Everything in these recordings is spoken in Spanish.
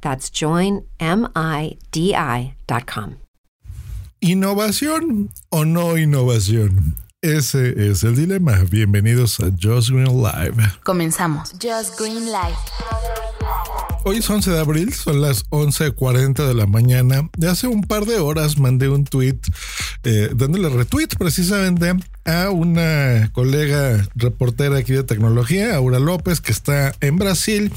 That's joinmidi.com. ¿Innovación o no innovación? Ese es el dilema. Bienvenidos a Just Green Live. Comenzamos. Just Green Live. Hoy es 11 de abril, son las 11.40 de la mañana. De hace un par de horas mandé un tweet eh, dándole retweet precisamente una colega reportera aquí de tecnología, Aura López, que está en Brasil,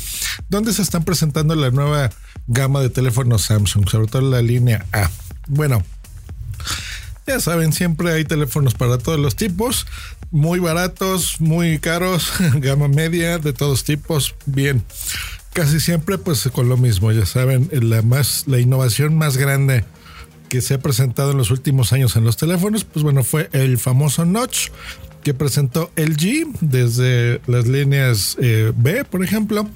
donde se están presentando la nueva gama de teléfonos Samsung, sobre todo la línea A. Bueno, ya saben, siempre hay teléfonos para todos los tipos, muy baratos, muy caros, gama media, de todos tipos, bien casi siempre pues con lo mismo, ya saben, la más la innovación más grande que se ha presentado en los últimos años en los teléfonos, pues bueno, fue el famoso notch que presentó LG desde las líneas eh, B, por ejemplo,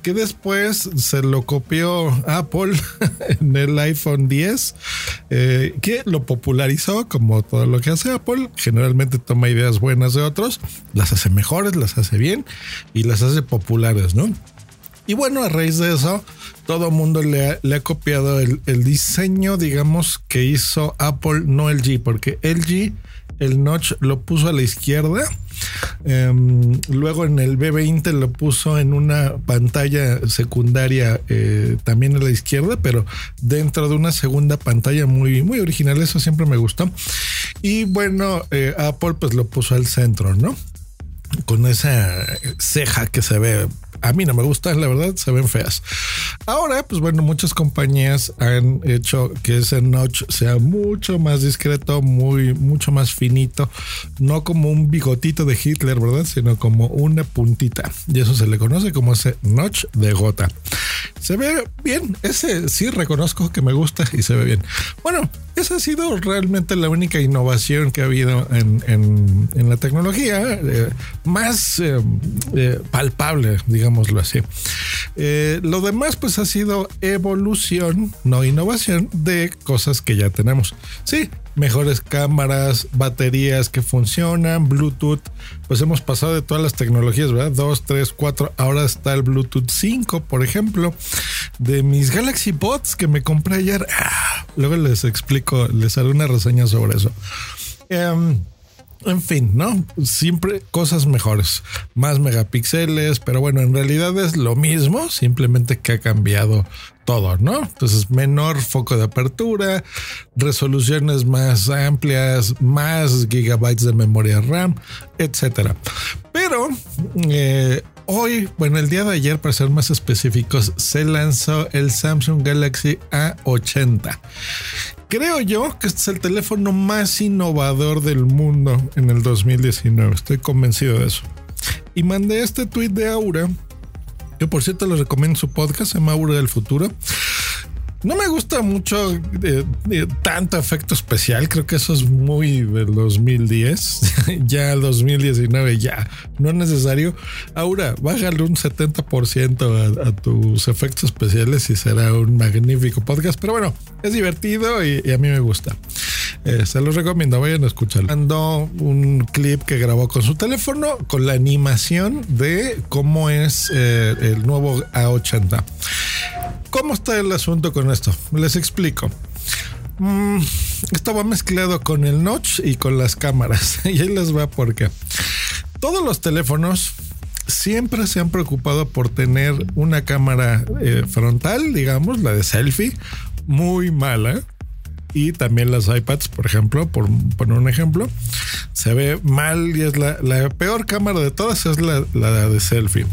que después se lo copió Apple en el iPhone 10, eh, que lo popularizó como todo lo que hace Apple. Generalmente toma ideas buenas de otros, las hace mejores, las hace bien y las hace populares, ¿no? Y bueno, a raíz de eso, todo el mundo le ha, copiado el, diseño, digamos, que hizo Apple, no LG, porque LG el notch lo puso a la izquierda. Em, luego en el B20 lo puso en una pantalla secundaria eh, también a la izquierda, pero dentro de una segunda pantalla muy, muy original. Eso siempre me gustó. Y bueno, eh, Apple pues lo puso al centro, ¿no? Con esa ceja que se ve a mí no me gustan, la verdad, se ven feas. Ahora, pues bueno, muchas compañías han hecho que ese notch sea mucho más discreto, muy, mucho más finito, no como un bigotito de Hitler, ¿verdad? Sino como una puntita. Y eso se le conoce como ese notch de gota. Se ve bien, ese sí reconozco que me gusta y se ve bien. Bueno, esa ha sido realmente la única innovación que ha habido en, la tecnología, eh, más eh, eh, palpable, digamos así. Lo demás pues ha sido evolución, no innovación, de cosas que ya tenemos. Sí, mejores cámaras, baterías que funcionan, Bluetooth, pues hemos pasado de todas las tecnologías, ¿verdad? 2, 3, 4, ahora está el Bluetooth 5, por ejemplo, de mis Galaxy Bots que me compré ayer. Ah, luego les explico, les haré una reseña sobre eso. Em, en fin, ¿no? Siempre cosas mejores, más megapíxeles, pero bueno, en realidad es lo mismo, simplemente que ha cambiado todo, ¿no? Entonces, menor foco de apertura, resoluciones más amplias, más gigabytes de memoria RAM, etcétera. Pero eh, hoy, bueno, el día de ayer, para ser más específicos, se lanzó el Samsung Galaxy A80 creo yo que este es el teléfono más innovador del mundo en el 2019. Estoy convencido de eso. Y mandé este tweet de Aura, que por cierto les recomiendo su podcast, se llama Aura del Futuro. No me gusta mucho eh, eh, tanto efecto especial, creo que eso es muy del 2010, ya el 2019 ya, no es necesario. Ahora, bájale un 70% a, tus efectos especiales y será un magnífico podcast, pero bueno, es divertido y, a mí me gusta. Eh, se los recomiendo, vayan a escucharlo. Mandó un clip que grabó con su teléfono con la animación de cómo es el nuevo A80. ¿Cómo está el asunto con esto? Les explico. Mm, esto va mezclado con el notch y con las cámaras. y ahí les va porque todos los teléfonos siempre se han preocupado por tener una cámara eh, frontal, digamos, la de selfie, muy mala. Y también las iPads, por ejemplo, por poner un ejemplo, se ve mal y es la, peor cámara de todas, es la, la de selfie.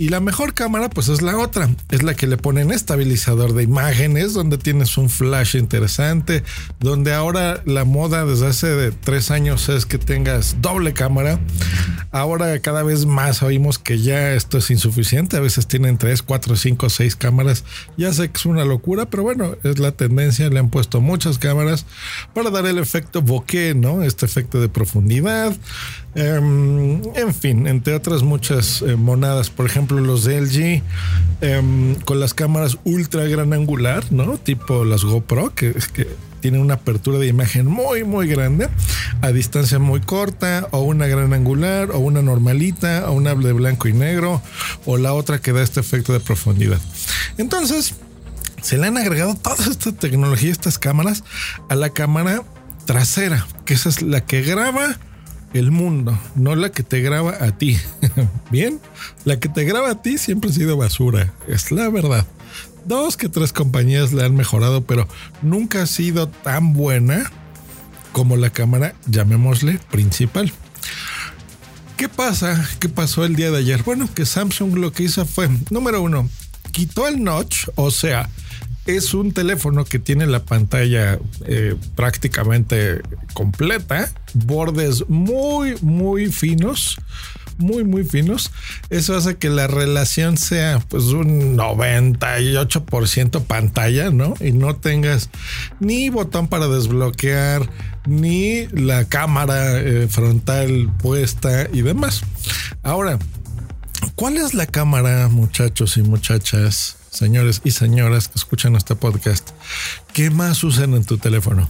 Y la mejor cámara, pues es la otra. Es la que le ponen estabilizador de imágenes, donde tienes un flash interesante, donde ahora la moda desde hace de tres años es que tengas doble cámara. Ahora cada vez más oímos que ya esto es insuficiente. A veces tienen tres, cuatro, cinco, seis cámaras. Ya sé que es una locura, pero bueno, es la tendencia. Le han puesto muchas cámaras para dar el efecto bokeh, ¿no? Este efecto de profundidad. Em, en fin, entre otras muchas eh, monadas. Por ejemplo, los de LG em, con las cámaras ultra gran angular, ¿no? Tipo las GoPro, que, que tienen una apertura de imagen muy, muy grande, a distancia muy corta, o una gran angular, o una normalita, o una de blanco y negro, o la otra que da este efecto de profundidad. Entonces, se le han agregado toda esta tecnología, estas cámaras, a la cámara trasera, que esa es la que graba el mundo, no la que te graba a ti. Bien, la que te graba a ti siempre ha sido basura, es la verdad. Dos que tres compañías le han mejorado, pero nunca ha sido tan buena como la cámara, llamémosle principal. ¿Qué pasa? ¿Qué pasó el día de ayer? Bueno, que Samsung lo que hizo fue, número uno, quitó el notch, o sea, es un teléfono que tiene la pantalla eh, prácticamente completa, bordes muy, muy finos, muy, muy finos. Eso hace que la relación sea pues un 98% pantalla, ¿no? Y no tengas ni botón para desbloquear, ni la cámara eh, frontal puesta y demás. Ahora, ¿cuál es la cámara, muchachos y muchachas? señores y señoras que escuchan este podcast, ¿qué más usan en tu teléfono?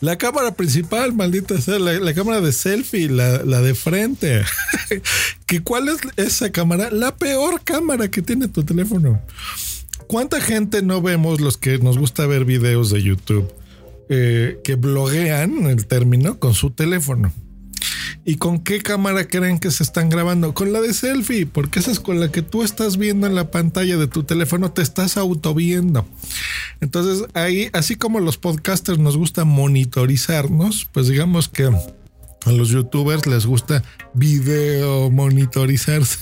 La cámara principal, maldita sea, la, cámara de selfie, la, de frente. ¿Que ¿Cuál es esa cámara? La peor cámara que tiene tu teléfono. ¿Cuánta gente no vemos los que nos gusta ver videos de YouTube eh, que bloguean el término con su teléfono? ¿Y con qué cámara creen que se están grabando? Con la de selfie, porque esa es con la que tú estás viendo en la pantalla de tu teléfono, te estás autoviendo. Entonces ahí, así como los podcasters nos gusta monitorizarnos, pues digamos que a los youtubers les gusta video monitorizarse.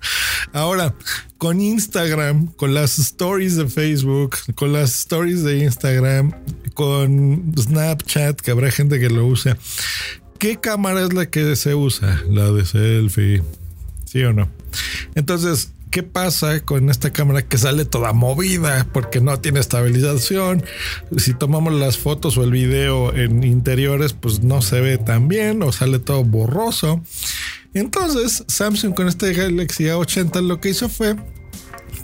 Ahora, con Instagram, con las stories de Facebook, con las stories de Instagram, con Snapchat, que habrá gente que lo usa, ¿qué cámara es la que se usa? La de selfie. ¿Sí o no? Entonces, ¿qué pasa con esta cámara que sale toda movida porque no tiene estabilización? Si tomamos las fotos o el video en interiores, pues no se ve tan bien o sale todo borroso. Entonces, Samsung con este Galaxy A80 lo que hizo fue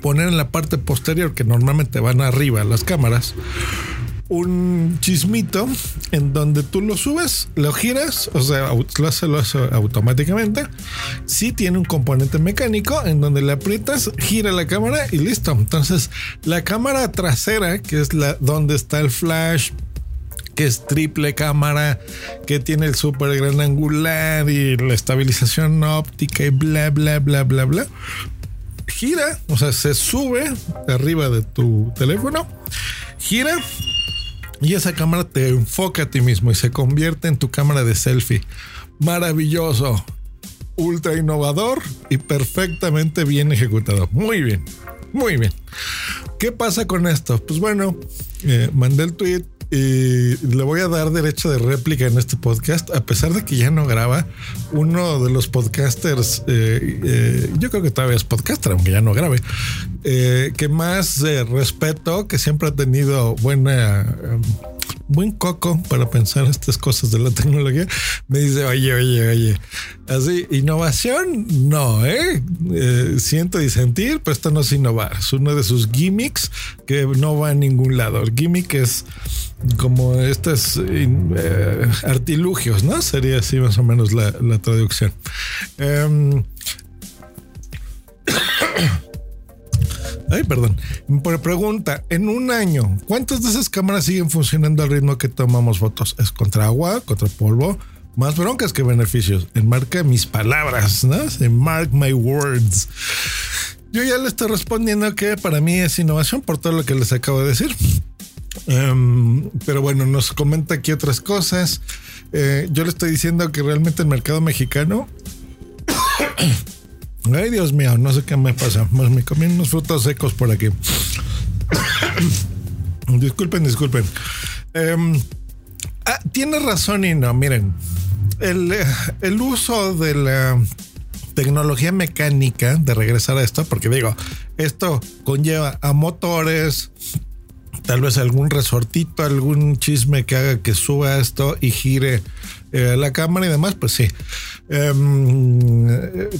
poner en la parte posterior, que normalmente van arriba las cámaras, un chismito en donde tú lo subes, lo giras, o sea, lo hace, lo hace automáticamente. Sí tiene un componente mecánico en donde le aprietas, gira la cámara y listo. Entonces, la cámara trasera, que es la donde está el flash, que es triple cámara, que tiene el super gran angular y la estabilización óptica y bla, bla, bla, bla, bla. Gira, o sea, se sube arriba de tu teléfono, gira y esa cámara te enfoca a ti mismo y se convierte en tu cámara de selfie. Maravilloso, ultra innovador y perfectamente bien ejecutado. Muy bien, muy bien. ¿Qué pasa con esto? Pues bueno, eh, mandé el tweet y le voy a dar derecho de réplica en este podcast, a pesar de que ya no graba. Uno de los podcasters, eh, eh, yo creo que todavía es podcaster, aunque ya no grabe, eh, que más respeto, que siempre ha tenido buena buen coco para pensar estas cosas de la tecnología, me dice, oye, oye, oye, así, innovación, no, ¿eh? ¿eh? siento y sentir, pero esto no es innovar, es uno de sus gimmicks que no va a ningún lado. El gimmick es como estos eh, artilugios, ¿no? Sería así más o menos la, traducción. Em, Ay, perdón. Por pregunta, en un año, ¿cuántas de esas cámaras siguen funcionando al ritmo que tomamos fotos? ¿Es contra agua, contra polvo? Más broncas que beneficios. Enmarca mis palabras, ¿no? Mark my words. Yo ya le estoy respondiendo que para mí es innovación por todo lo que les acabo de decir. Em, pero bueno, nos comenta aquí otras cosas. Eh, yo le estoy diciendo que realmente el mercado mexicano. Ay, Dios mío, no sé qué me pasa. Me comí unos frutos secos por aquí. disculpen, disculpen. Ah, tiene razón y no, miren. El, el uso de la tecnología mecánica de regresar a esto, porque digo, esto conlleva a motores, tal vez algún resortito, algún chisme que haga que suba esto y gire eh, la cámara y demás, pues sí. Em,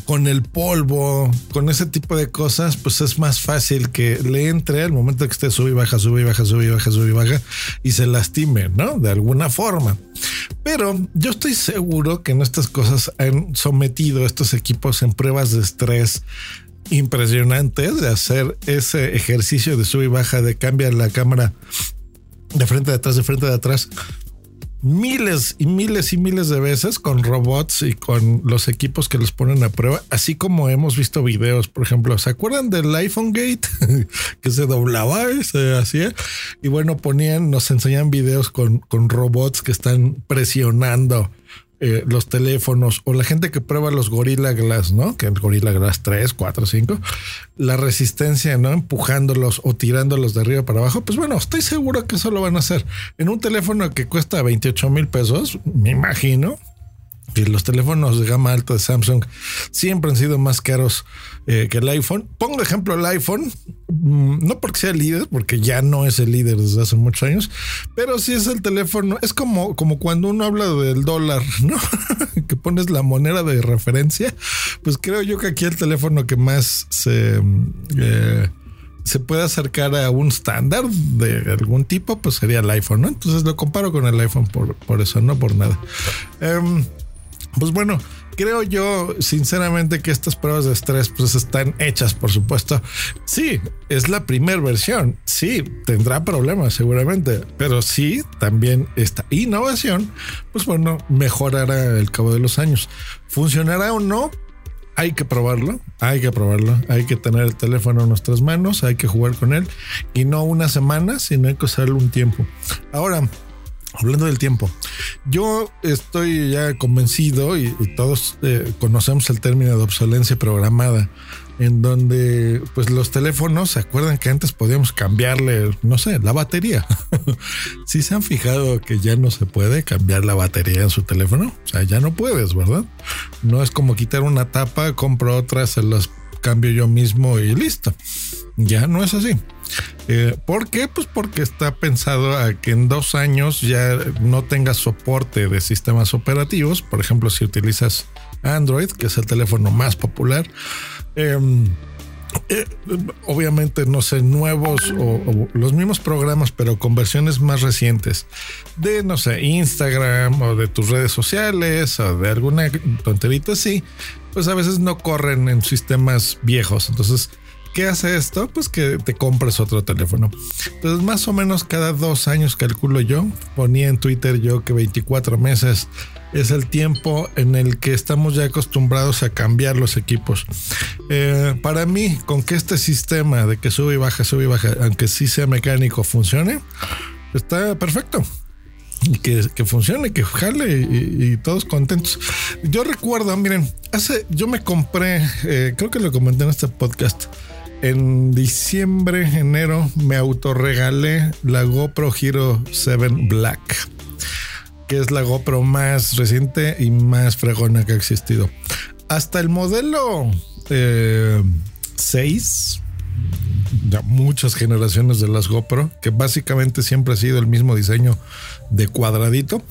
con el polvo, con ese tipo de cosas, pues es más fácil que le entre al momento que esté sube y baja, sube y baja, sube y baja, sube y baja y se lastime, ¿no? De alguna forma. Pero yo estoy seguro que en estas cosas han sometido estos equipos en pruebas de estrés impresionantes de hacer ese ejercicio de sube y baja, de cambiar la cámara de frente de atrás, de frente de atrás, miles y miles y miles de veces con robots y con los equipos que los ponen a prueba, así como hemos visto videos, por ejemplo, ¿se acuerdan del iPhone Gate que se doblaba y se hacía? Y bueno, ponían, nos enseñan videos con, con robots que están presionando eh, los teléfonos o la gente que prueba los Gorilla Glass, ¿no? Que el Gorilla Glass 3, 4, 5, la resistencia, ¿no? Empujándolos o tirándolos de arriba para abajo, pues bueno, estoy seguro que eso lo van a hacer. En un teléfono que cuesta 28 mil pesos, me imagino, que los teléfonos de gama alta de Samsung siempre han sido más caros eh, que el iPhone. Pongo ejemplo el iPhone, mm, no porque sea el líder, porque ya no es el líder desde hace muchos años, pero sí es el teléfono. Es como, como cuando uno habla del dólar, ¿no? que pones la moneda de referencia. Pues creo yo que aquí el teléfono que más se... Eh, se puede acercar a un estándar de algún tipo, pues sería el iPhone. Entonces lo comparo con el iPhone por, por eso, no por nada. Em, pues bueno, creo yo sinceramente que estas pruebas de estrés pues están hechas, por supuesto. Sí, es la primera versión. Sí, tendrá problemas seguramente, pero sí, también esta innovación, pues bueno, mejorará el cabo de los años. ¿Funcionará o no? Hay que probarlo, hay que probarlo, hay que tener el teléfono en nuestras manos, hay que jugar con él y no una semana, sino hay que usarlo un tiempo. Ahora, Hablando del tiempo, yo estoy ya convencido y, todos eh, conocemos el término de obsolencia programada, en donde pues los teléfonos, ¿se acuerdan que antes podíamos cambiarle, no sé, la batería? si se han fijado que ya no se puede cambiar la batería en su teléfono, o sea, ya no puedes, ¿verdad? No es como quitar una tapa, compro otra, se las cambio yo mismo y listo. Ya no es así. Eh, ¿Por qué? Pues porque está pensado a que en dos años ya no tengas soporte de sistemas operativos. Por ejemplo, si utilizas Android, que es el teléfono más popular. Em, eh, obviamente, no sé, nuevos o, los mismos programas, pero con versiones más recientes de, no sé, Instagram o de tus redes sociales o de alguna tonterita así, pues a veces no corren en sistemas viejos. Entonces, ¿Qué hace esto? Pues que te compres otro teléfono. Entonces, más o menos cada dos años, calculo yo, ponía en Twitter yo que 24 meses es el tiempo en el que estamos ya acostumbrados a cambiar los equipos. Eh, para mí, con que este sistema de que sube y baja, sube y baja, aunque sí sea mecánico, funcione, está perfecto. Y que, que funcione, que jale y, todos contentos. Yo recuerdo, miren, hace, yo me compré, eh, creo que lo comenté en este podcast en diciembre, enero, me autorregalé la GoPro Hero 7 Black, que es la GoPro más reciente y más fregona que ha existido. Hasta el modelo 6, eh, ya muchas generaciones de las GoPro, que básicamente siempre ha sido el mismo diseño de cuadradito,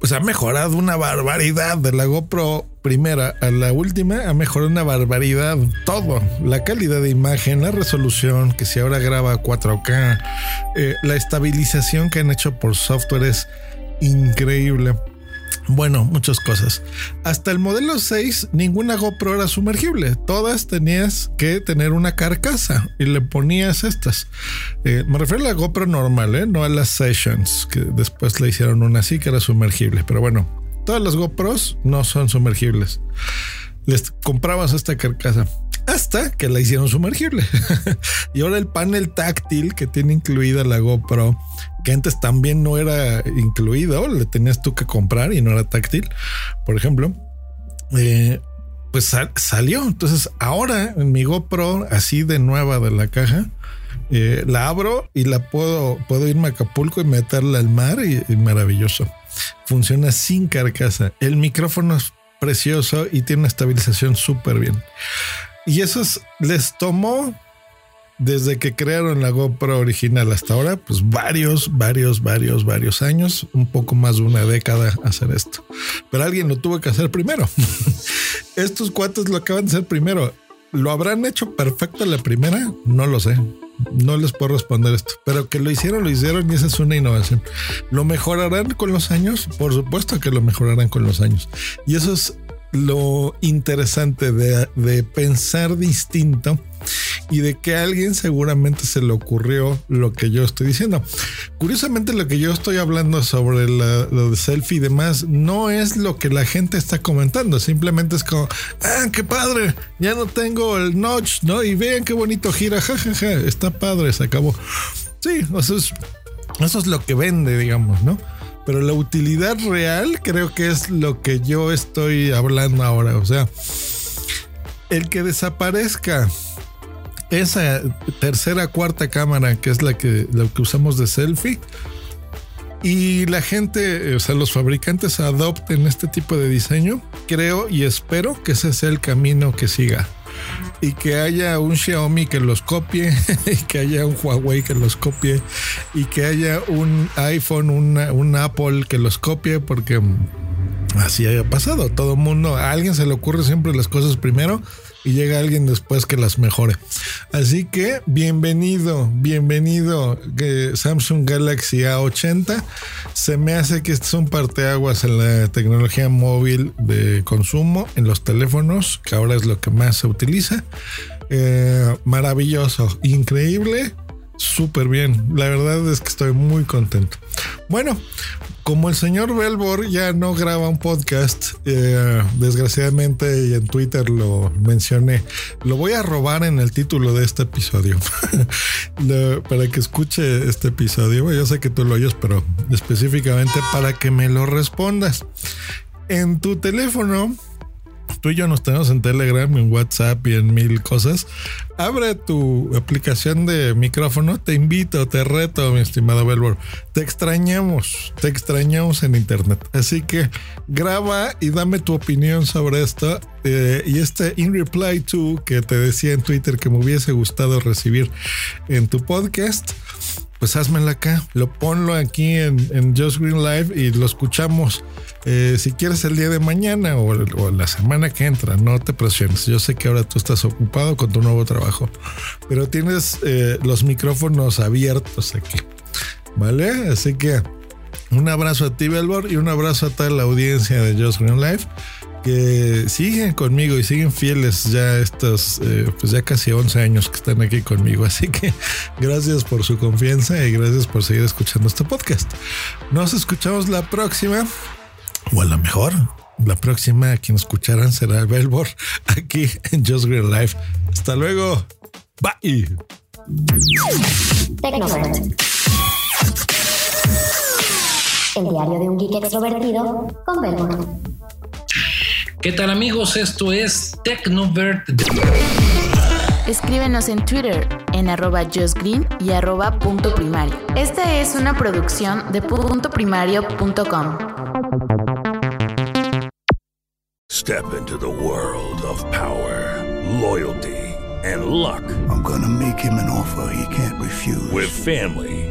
pues ha mejorado una barbaridad de la GoPro primera a la última, ha mejorado una barbaridad todo. La calidad de imagen, la resolución, que si ahora graba 4K, eh, la estabilización que han hecho por software es increíble. Bueno, muchas cosas. Hasta el modelo 6, ninguna GoPro era sumergible. Todas tenías que tener una carcasa y le ponías estas. Eh, me refiero a la GoPro normal, ¿eh? no a las Sessions, que después le hicieron una así que era sumergible. Pero bueno, todas las GoPros no son sumergibles. Les comprabas esta carcasa. hasta que la hicieron sumergible. y ahora el panel táctil que tiene incluida la GoPro, que antes también no era incluido, le tenías tú que comprar y no era táctil, por ejemplo, eh, pues salió. Entonces ahora en mi GoPro, así de nueva de la caja, eh, la abro y la puedo, puedo irme a Acapulco y meterla al mar y, maravilloso. Funciona sin carcasa. El micrófono es precioso y tiene una estabilización súper bien. Y eso les tomó desde que crearon la GoPro original hasta ahora, pues varios, varios, varios, varios años, un poco más de una década hacer esto. Pero alguien lo tuvo que hacer primero. Estos cuates lo acaban de hacer primero. ¿Lo habrán hecho perfecto la primera? No lo sé. No les puedo responder esto, pero que lo hicieron, lo hicieron y esa es una innovación. ¿Lo mejorarán con los años? Por supuesto que lo mejorarán con los años. Y eso es lo interesante de, de pensar distinto y de que a alguien seguramente se le ocurrió lo que yo estoy diciendo. Curiosamente lo que yo estoy hablando sobre lo de selfie y demás no es lo que la gente está comentando, simplemente es como, ah, qué padre, ya no tengo el notch, ¿no? Y vean qué bonito gira, jajaja, está padre, se acabó. Sí, eso es, eso es lo que vende, digamos, ¿no? Pero la utilidad real creo que es lo que yo estoy hablando ahora. O sea, el que desaparezca esa tercera, cuarta cámara, que es la que, la que usamos de selfie, y la gente, o sea, los fabricantes adopten este tipo de diseño, creo y espero que ese sea el camino que siga. Y que haya un Xiaomi que los copie, y que haya un Huawei que los copie, y que haya un iPhone, un Apple que los copie, porque así haya pasado. Todo mundo, a alguien se le ocurre siempre las cosas primero y llega alguien después que las mejore. Así que bienvenido, bienvenido Samsung Galaxy A80. Se me hace que este es un parteaguas en la tecnología móvil de consumo en los teléfonos, que ahora es lo que más se utiliza. Eh, maravilloso, increíble, súper bien. La verdad es que estoy muy contento. Bueno, como el señor Belbor ya no graba un podcast, eh, desgraciadamente y en Twitter lo mencioné, lo voy a robar en el título de este episodio para que escuche este episodio. Yo sé que tú lo oyes, pero específicamente para que me lo respondas. En tu teléfono tú y yo nos tenemos en Telegram, en WhatsApp y en mil cosas. Abre tu aplicación de micrófono. Te invito, te reto, mi estimado Belbor. Te extrañamos, te extrañamos en Internet. Así que graba y dame tu opinión sobre esto. Eh, y este in reply to que te decía en Twitter que me hubiese gustado recibir en tu podcast pues házmela acá, lo ponlo aquí en, en Just Green Live y lo escuchamos. Eh, si quieres el día de mañana o, la semana que entra, no te presiones. Yo sé que ahora tú estás ocupado con tu nuevo trabajo, pero tienes eh, los micrófonos abiertos aquí, ¿vale? Así que un abrazo a ti, Belbor, y un abrazo a toda la audiencia de Just Green Live que siguen conmigo y siguen fieles ya estos, eh, pues ya casi 11 años que están aquí conmigo. Así que gracias por su confianza y gracias por seguir escuchando este podcast. Nos escuchamos la próxima, o a lo mejor la próxima a quien escucharán será Belbor aquí en Just Green Life. Hasta luego. Bye. El diario de un geek extrovertido con Belbor. ¿Qué tal amigos? Esto es Tecnovert. Escríbenos en Twitter en arroba justgreen y arroba punto primario. Esta es una producción de puntoprimario.com. Step into the world of power, loyalty and luck. I'm gonna make him an offer he can't refuse. With family,